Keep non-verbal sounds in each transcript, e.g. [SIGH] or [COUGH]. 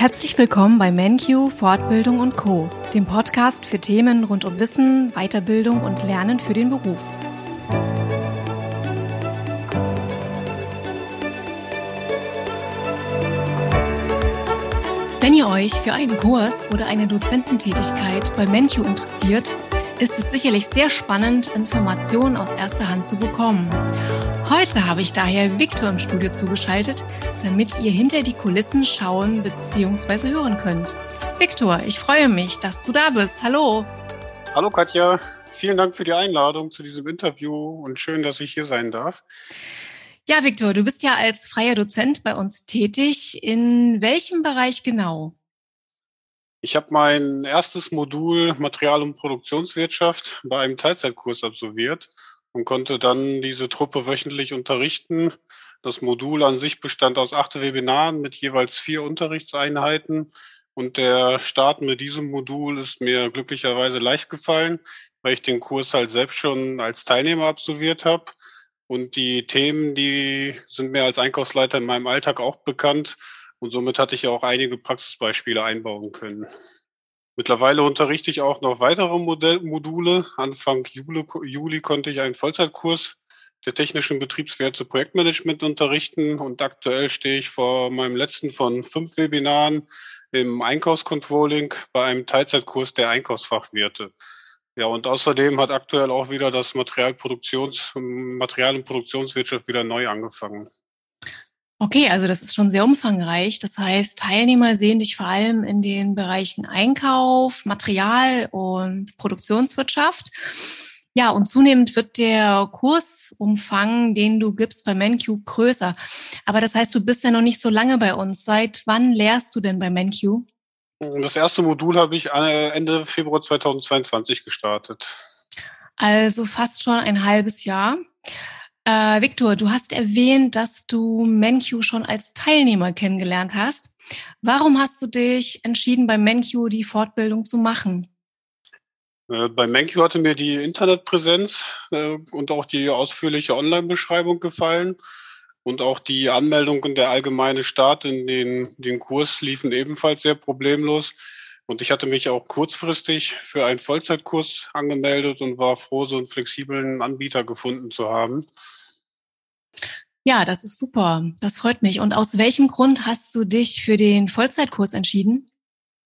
Herzlich willkommen bei MenQ Fortbildung und Co, dem Podcast für Themen rund um Wissen, Weiterbildung und Lernen für den Beruf. Wenn ihr euch für einen Kurs oder eine Dozententätigkeit bei MenQ interessiert, ist es sicherlich sehr spannend, Informationen aus erster Hand zu bekommen. Heute habe ich daher Viktor im Studio zugeschaltet, damit ihr hinter die Kulissen schauen bzw. hören könnt. Viktor, ich freue mich, dass du da bist. Hallo. Hallo Katja, vielen Dank für die Einladung zu diesem Interview und schön, dass ich hier sein darf. Ja, Viktor, du bist ja als freier Dozent bei uns tätig. In welchem Bereich genau? Ich habe mein erstes Modul Material- und Produktionswirtschaft bei einem Teilzeitkurs absolviert und konnte dann diese Truppe wöchentlich unterrichten. Das Modul an sich bestand aus acht Webinaren mit jeweils vier Unterrichtseinheiten. Und der Start mit diesem Modul ist mir glücklicherweise leicht gefallen, weil ich den Kurs halt selbst schon als Teilnehmer absolviert habe. Und die Themen, die sind mir als Einkaufsleiter in meinem Alltag auch bekannt. Und somit hatte ich auch einige Praxisbeispiele einbauen können. Mittlerweile unterrichte ich auch noch weitere Modell Module. Anfang Juli, Juli konnte ich einen Vollzeitkurs der technischen Betriebswerte Projektmanagement unterrichten und aktuell stehe ich vor meinem letzten von fünf Webinaren im Einkaufscontrolling bei einem Teilzeitkurs der Einkaufsfachwirte. Ja, und außerdem hat aktuell auch wieder das Materialproduktions, Material- und Produktionswirtschaft wieder neu angefangen. Okay, also das ist schon sehr umfangreich. Das heißt, Teilnehmer sehen dich vor allem in den Bereichen Einkauf, Material und Produktionswirtschaft. Ja, und zunehmend wird der Kursumfang, den du gibst bei MenQ, größer. Aber das heißt, du bist ja noch nicht so lange bei uns. Seit wann lehrst du denn bei MenQ? Das erste Modul habe ich äh, Ende Februar 2022 gestartet. Also fast schon ein halbes Jahr. Äh, Victor, du hast erwähnt, dass du MenQ schon als Teilnehmer kennengelernt hast. Warum hast du dich entschieden, bei MenQ die Fortbildung zu machen? Äh, bei MenQ hatte mir die Internetpräsenz äh, und auch die ausführliche Online-Beschreibung gefallen. Und auch die Anmeldung und der allgemeine Start in den, den Kurs liefen ebenfalls sehr problemlos. Und ich hatte mich auch kurzfristig für einen Vollzeitkurs angemeldet und war froh, so einen flexiblen Anbieter gefunden zu haben. Ja, das ist super. Das freut mich. Und aus welchem Grund hast du dich für den Vollzeitkurs entschieden?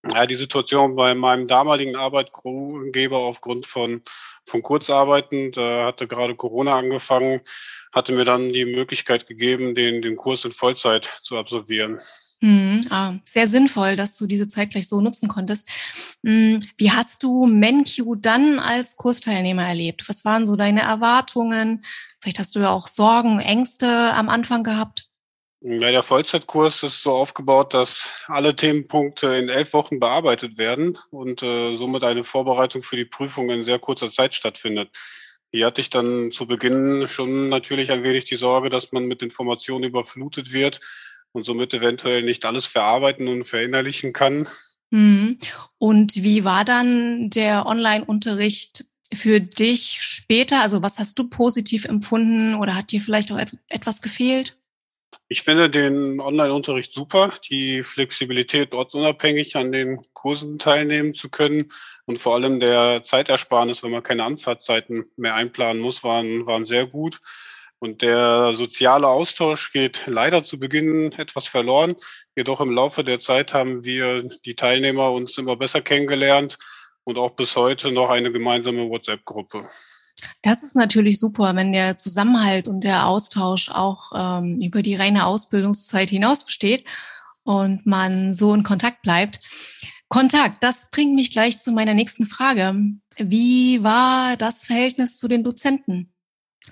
Ja, die Situation bei meinem damaligen Arbeitgeber aufgrund von, von Kurzarbeiten, da hatte gerade Corona angefangen, hatte mir dann die Möglichkeit gegeben, den, den Kurs in Vollzeit zu absolvieren. Hm, ah, sehr sinnvoll, dass du diese Zeit gleich so nutzen konntest. Hm, wie hast du MenQ dann als Kursteilnehmer erlebt? Was waren so deine Erwartungen? Vielleicht hast du ja auch Sorgen, Ängste am Anfang gehabt. Ja, der Vollzeitkurs ist so aufgebaut, dass alle Themenpunkte in elf Wochen bearbeitet werden und äh, somit eine Vorbereitung für die Prüfung in sehr kurzer Zeit stattfindet. Hier hatte ich dann zu Beginn schon natürlich ein wenig die Sorge, dass man mit Informationen überflutet wird und somit eventuell nicht alles verarbeiten und verinnerlichen kann. Mhm. Und wie war dann der Online-Unterricht für dich später? Also was hast du positiv empfunden oder hat dir vielleicht auch etwas gefehlt? Ich finde den Online-Unterricht super, die Flexibilität ortsunabhängig an den Kursen teilnehmen zu können und vor allem der Zeitersparnis, wenn man keine Anfahrtzeiten mehr einplanen muss, waren, waren sehr gut. Und der soziale Austausch geht leider zu Beginn etwas verloren. Jedoch im Laufe der Zeit haben wir die Teilnehmer uns immer besser kennengelernt und auch bis heute noch eine gemeinsame WhatsApp-Gruppe. Das ist natürlich super, wenn der Zusammenhalt und der Austausch auch ähm, über die reine Ausbildungszeit hinaus besteht und man so in Kontakt bleibt. Kontakt, das bringt mich gleich zu meiner nächsten Frage. Wie war das Verhältnis zu den Dozenten?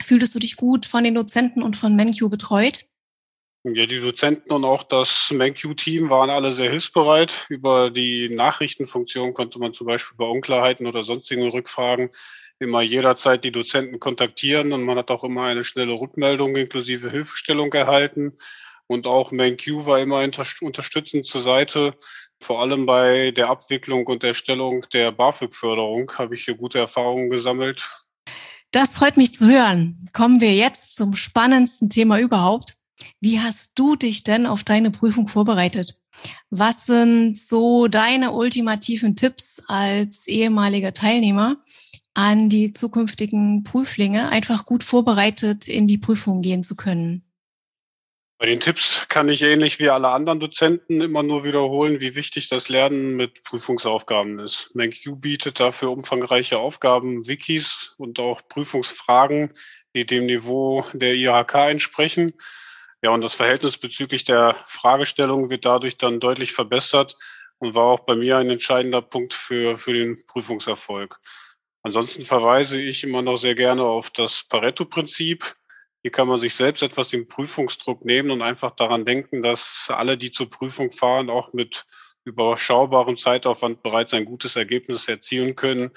Fühltest du dich gut von den Dozenten und von MenQ betreut? Ja, die Dozenten und auch das MenQ-Team waren alle sehr hilfsbereit. Über die Nachrichtenfunktion konnte man zum Beispiel bei Unklarheiten oder sonstigen Rückfragen immer jederzeit die Dozenten kontaktieren und man hat auch immer eine schnelle Rückmeldung inklusive Hilfestellung erhalten. Und auch MenQ war immer unterstützend zur Seite. Vor allem bei der Abwicklung und Erstellung der BAföG-Förderung habe ich hier gute Erfahrungen gesammelt das freut mich zu hören. Kommen wir jetzt zum spannendsten Thema überhaupt. Wie hast du dich denn auf deine Prüfung vorbereitet? Was sind so deine ultimativen Tipps als ehemaliger Teilnehmer an die zukünftigen Prüflinge, einfach gut vorbereitet in die Prüfung gehen zu können? Bei den Tipps kann ich ähnlich wie alle anderen Dozenten immer nur wiederholen, wie wichtig das Lernen mit Prüfungsaufgaben ist. MenQ bietet dafür umfangreiche Aufgaben, Wikis und auch Prüfungsfragen, die dem Niveau der IHK entsprechen. Ja, und das Verhältnis bezüglich der Fragestellung wird dadurch dann deutlich verbessert und war auch bei mir ein entscheidender Punkt für, für den Prüfungserfolg. Ansonsten verweise ich immer noch sehr gerne auf das Pareto-Prinzip. Hier kann man sich selbst etwas den Prüfungsdruck nehmen und einfach daran denken, dass alle, die zur Prüfung fahren, auch mit überschaubarem Zeitaufwand bereits ein gutes Ergebnis erzielen können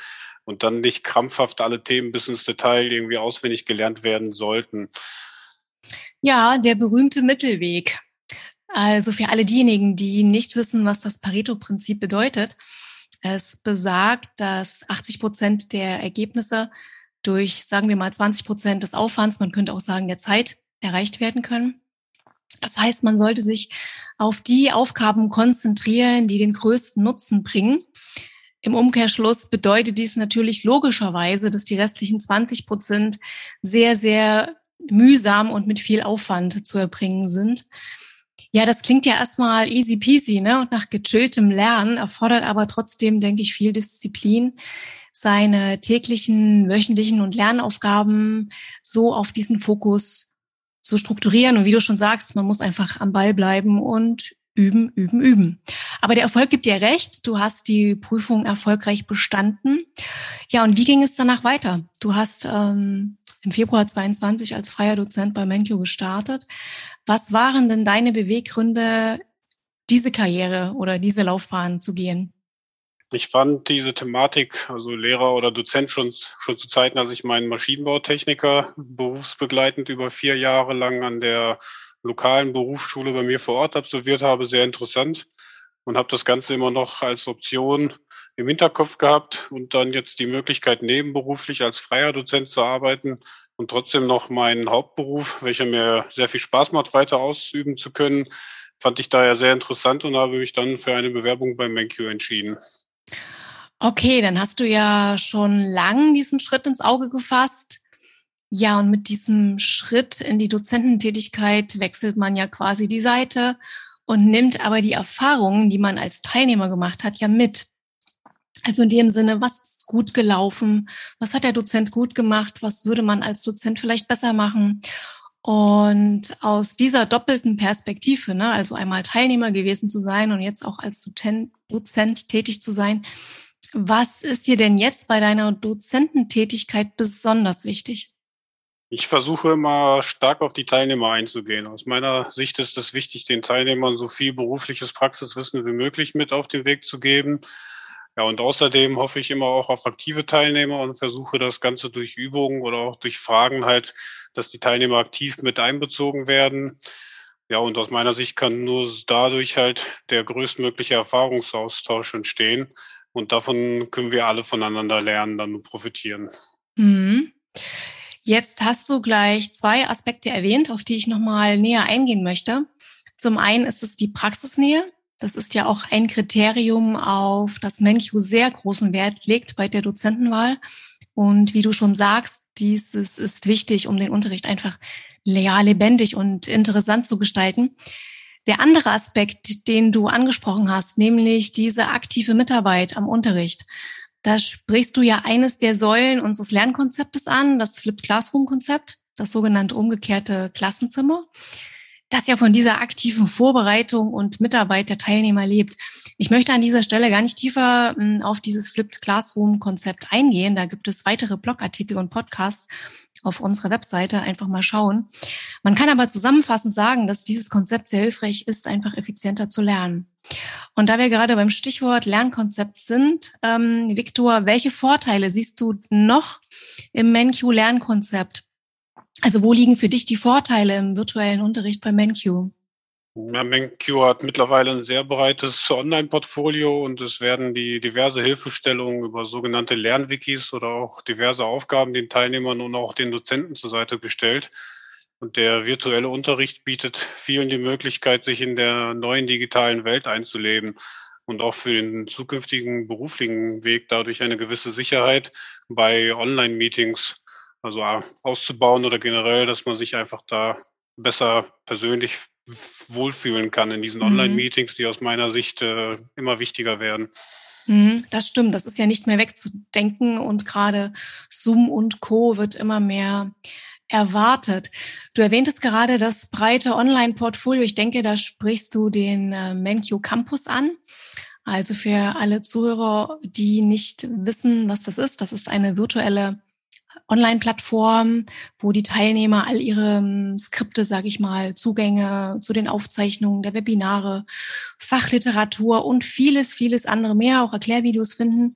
und dann nicht krampfhaft alle Themen bis ins Detail irgendwie auswendig gelernt werden sollten. Ja, der berühmte Mittelweg. Also für alle diejenigen, die nicht wissen, was das Pareto-Prinzip bedeutet. Es besagt, dass 80 Prozent der Ergebnisse durch, sagen wir mal, 20 Prozent des Aufwands, man könnte auch sagen der Zeit, erreicht werden können. Das heißt, man sollte sich auf die Aufgaben konzentrieren, die den größten Nutzen bringen. Im Umkehrschluss bedeutet dies natürlich logischerweise, dass die restlichen 20 Prozent sehr, sehr mühsam und mit viel Aufwand zu erbringen sind. Ja, das klingt ja erstmal easy peasy, ne? Und nach gechilltem Lernen erfordert aber trotzdem, denke ich, viel Disziplin, seine täglichen, wöchentlichen und Lernaufgaben so auf diesen Fokus zu strukturieren. Und wie du schon sagst, man muss einfach am Ball bleiben und üben, üben, üben. Aber der Erfolg gibt dir recht. Du hast die Prüfung erfolgreich bestanden. Ja, und wie ging es danach weiter? Du hast ähm, im Februar 22 als freier Dozent bei Menkyo gestartet. Was waren denn deine Beweggründe, diese Karriere oder diese Laufbahn zu gehen? Ich fand diese Thematik, also Lehrer oder Dozent schon, schon zu Zeiten, als ich meinen Maschinenbautechniker berufsbegleitend über vier Jahre lang an der lokalen Berufsschule bei mir vor Ort absolviert habe, sehr interessant und habe das Ganze immer noch als Option im Hinterkopf gehabt und dann jetzt die Möglichkeit, nebenberuflich als freier Dozent zu arbeiten und trotzdem noch meinen Hauptberuf, welcher mir sehr viel Spaß macht, weiter ausüben zu können, fand ich daher sehr interessant und habe mich dann für eine Bewerbung beim MenQ entschieden. Okay, dann hast du ja schon lang diesen Schritt ins Auge gefasst. Ja, und mit diesem Schritt in die Dozententätigkeit wechselt man ja quasi die Seite und nimmt aber die Erfahrungen, die man als Teilnehmer gemacht hat, ja mit. Also in dem Sinne, was ist gut gelaufen? Was hat der Dozent gut gemacht? Was würde man als Dozent vielleicht besser machen? Und aus dieser doppelten Perspektive, ne, also einmal Teilnehmer gewesen zu sein und jetzt auch als Dozent, tätig zu sein, was ist dir denn jetzt bei deiner Dozententätigkeit besonders wichtig? Ich versuche immer stark auf die Teilnehmer einzugehen. Aus meiner Sicht ist es wichtig, den Teilnehmern so viel berufliches Praxiswissen wie möglich mit auf den Weg zu geben ja, und außerdem hoffe ich immer auch auf aktive Teilnehmer und versuche das Ganze durch Übungen oder auch durch Fragen halt, dass die Teilnehmer aktiv mit einbezogen werden. Ja, und aus meiner Sicht kann nur dadurch halt der größtmögliche Erfahrungsaustausch entstehen. Und davon können wir alle voneinander lernen, dann profitieren. Mhm. Jetzt hast du gleich zwei Aspekte erwähnt, auf die ich nochmal näher eingehen möchte. Zum einen ist es die Praxisnähe. Das ist ja auch ein Kriterium, auf das MenQ sehr großen Wert legt bei der Dozentenwahl. Und wie du schon sagst, dieses ist wichtig, um den Unterricht einfach ja, lebendig und interessant zu gestalten. Der andere Aspekt, den du angesprochen hast, nämlich diese aktive Mitarbeit am Unterricht. Da sprichst du ja eines der Säulen unseres Lernkonzeptes an, das Flipped Classroom Konzept, das sogenannte umgekehrte Klassenzimmer das ja von dieser aktiven Vorbereitung und Mitarbeit der Teilnehmer lebt. Ich möchte an dieser Stelle gar nicht tiefer hm, auf dieses Flipped Classroom Konzept eingehen. Da gibt es weitere Blogartikel und Podcasts auf unserer Webseite. Einfach mal schauen. Man kann aber zusammenfassend sagen, dass dieses Konzept sehr hilfreich ist, einfach effizienter zu lernen. Und da wir gerade beim Stichwort Lernkonzept sind, ähm, Viktor, welche Vorteile siehst du noch im MenQ-Lernkonzept? Also wo liegen für dich die Vorteile im virtuellen Unterricht bei MenQ? Ja, MenQ hat mittlerweile ein sehr breites Online-Portfolio und es werden die diverse Hilfestellungen über sogenannte Lernwikis oder auch diverse Aufgaben den Teilnehmern und auch den Dozenten zur Seite gestellt. Und der virtuelle Unterricht bietet vielen die Möglichkeit, sich in der neuen digitalen Welt einzuleben und auch für den zukünftigen beruflichen Weg dadurch eine gewisse Sicherheit bei Online-Meetings, also auszubauen oder generell, dass man sich einfach da besser persönlich wohlfühlen kann in diesen mhm. Online-Meetings, die aus meiner Sicht äh, immer wichtiger werden. Mhm, das stimmt, das ist ja nicht mehr wegzudenken und gerade Zoom und Co wird immer mehr erwartet. Du erwähntest gerade das breite Online-Portfolio. Ich denke, da sprichst du den äh, MenQ Campus an. Also für alle Zuhörer, die nicht wissen, was das ist, das ist eine virtuelle Online-Plattform, wo die Teilnehmer all ihre ähm, Skripte, sage ich mal, Zugänge zu den Aufzeichnungen der Webinare, Fachliteratur und vieles, vieles andere mehr, auch Erklärvideos finden.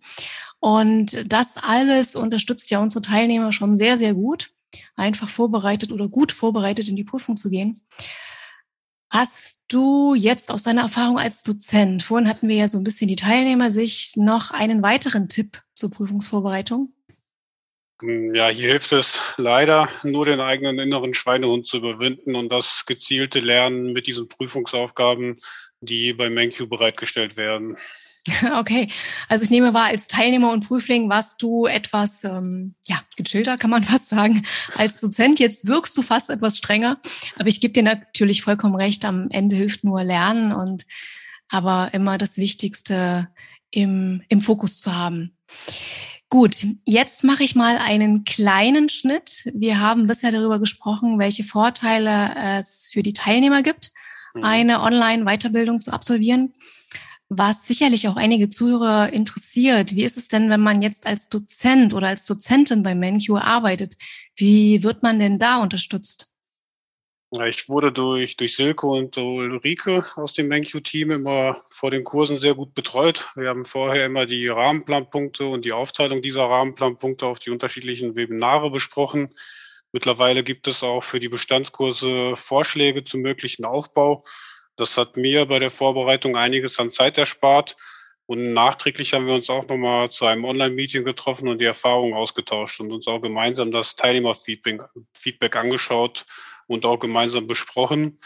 Und das alles unterstützt ja unsere Teilnehmer schon sehr, sehr gut, einfach vorbereitet oder gut vorbereitet in die Prüfung zu gehen. Hast du jetzt aus deiner Erfahrung als Dozent, vorhin hatten wir ja so ein bisschen die Teilnehmer, sich noch einen weiteren Tipp zur Prüfungsvorbereitung? Hm, ja, hier hilft es leider nur den eigenen inneren Schweinehund zu überwinden und das gezielte Lernen mit diesen Prüfungsaufgaben, die beim MenQ bereitgestellt werden. [LAUGHS] Okay, also ich nehme wahr, als Teilnehmer und Prüfling warst du etwas, ähm, ja, gechillter, kann man [LAUGHS] fast sagen. Als Dozent jetzt wirkst du fast etwas strenger, aber ich gebe dir natürlich vollkommen recht, am Ende hilft nur Lernen und aber immer das Wichtigste im, im Fokus zu haben. Gut, jetzt mache ich mal einen kleinen Schnitt. Wir haben bisher darüber gesprochen, welche Vorteile es für die Teilnehmer gibt, mhm. eine Online-Weiterbildung zu absolvieren. Was sicherlich auch einige Zuhörer interessiert, wie ist es denn, wenn man jetzt als Dozent oder als Dozentin bei MenQ arbeitet? Wie wird man denn da unterstützt? Ich wurde durch, durch Silke und Ulrike aus dem MenQ-Team immer vor den Kursen sehr gut betreut. Wir haben vorher immer die Rahmenplanpunkte und die Aufteilung dieser Rahmenplanpunkte auf die unterschiedlichen Webinare besprochen. Mittlerweile gibt es auch für die Bestandskurse Vorschläge zum möglichen Aufbau. Das hat mir bei der Vorbereitung einiges an Zeit erspart. Und nachträglich haben wir uns auch nochmal zu einem Online-Meeting getroffen und die Erfahrungen ausgetauscht und uns auch gemeinsam das Teilnehmerfeedback angeschaut und auch gemeinsam besprochen.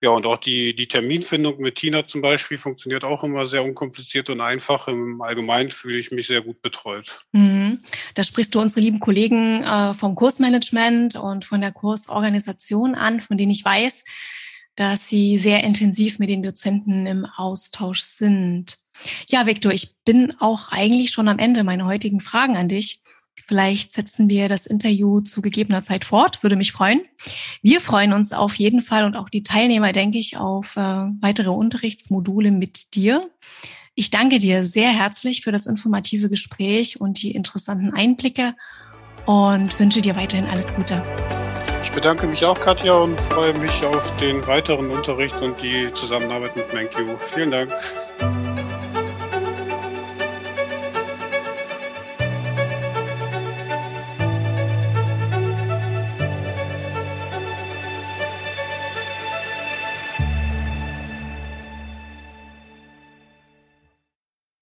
Ja, und auch die, die Terminfindung mit Tina zum Beispiel funktioniert auch immer sehr unkompliziert und einfach. Im Allgemeinen fühle ich mich sehr gut betreut. Mhm. Da sprichst du unsere lieben Kollegen äh, vom Kursmanagement und von der Kursorganisation an, von denen ich weiß, dass sie sehr intensiv mit den Dozenten im Austausch sind. Ja, Victor, ich bin auch eigentlich schon am Ende meiner heutigen Fragen an dich. Vielleicht setzen wir das Interview zu gegebener Zeit fort, würde mich freuen. Wir freuen uns auf jeden Fall und auch die Teilnehmer, denke ich, auf äh, weitere Unterrichtsmodule mit dir. Ich danke dir sehr herzlich für das informative Gespräch und die interessanten Einblicke und wünsche dir weiterhin alles Gute. Ich bedanke mich auch, Katja, und freue mich auf den weiteren Unterricht und die Zusammenarbeit mit MenQ. Vielen Dank.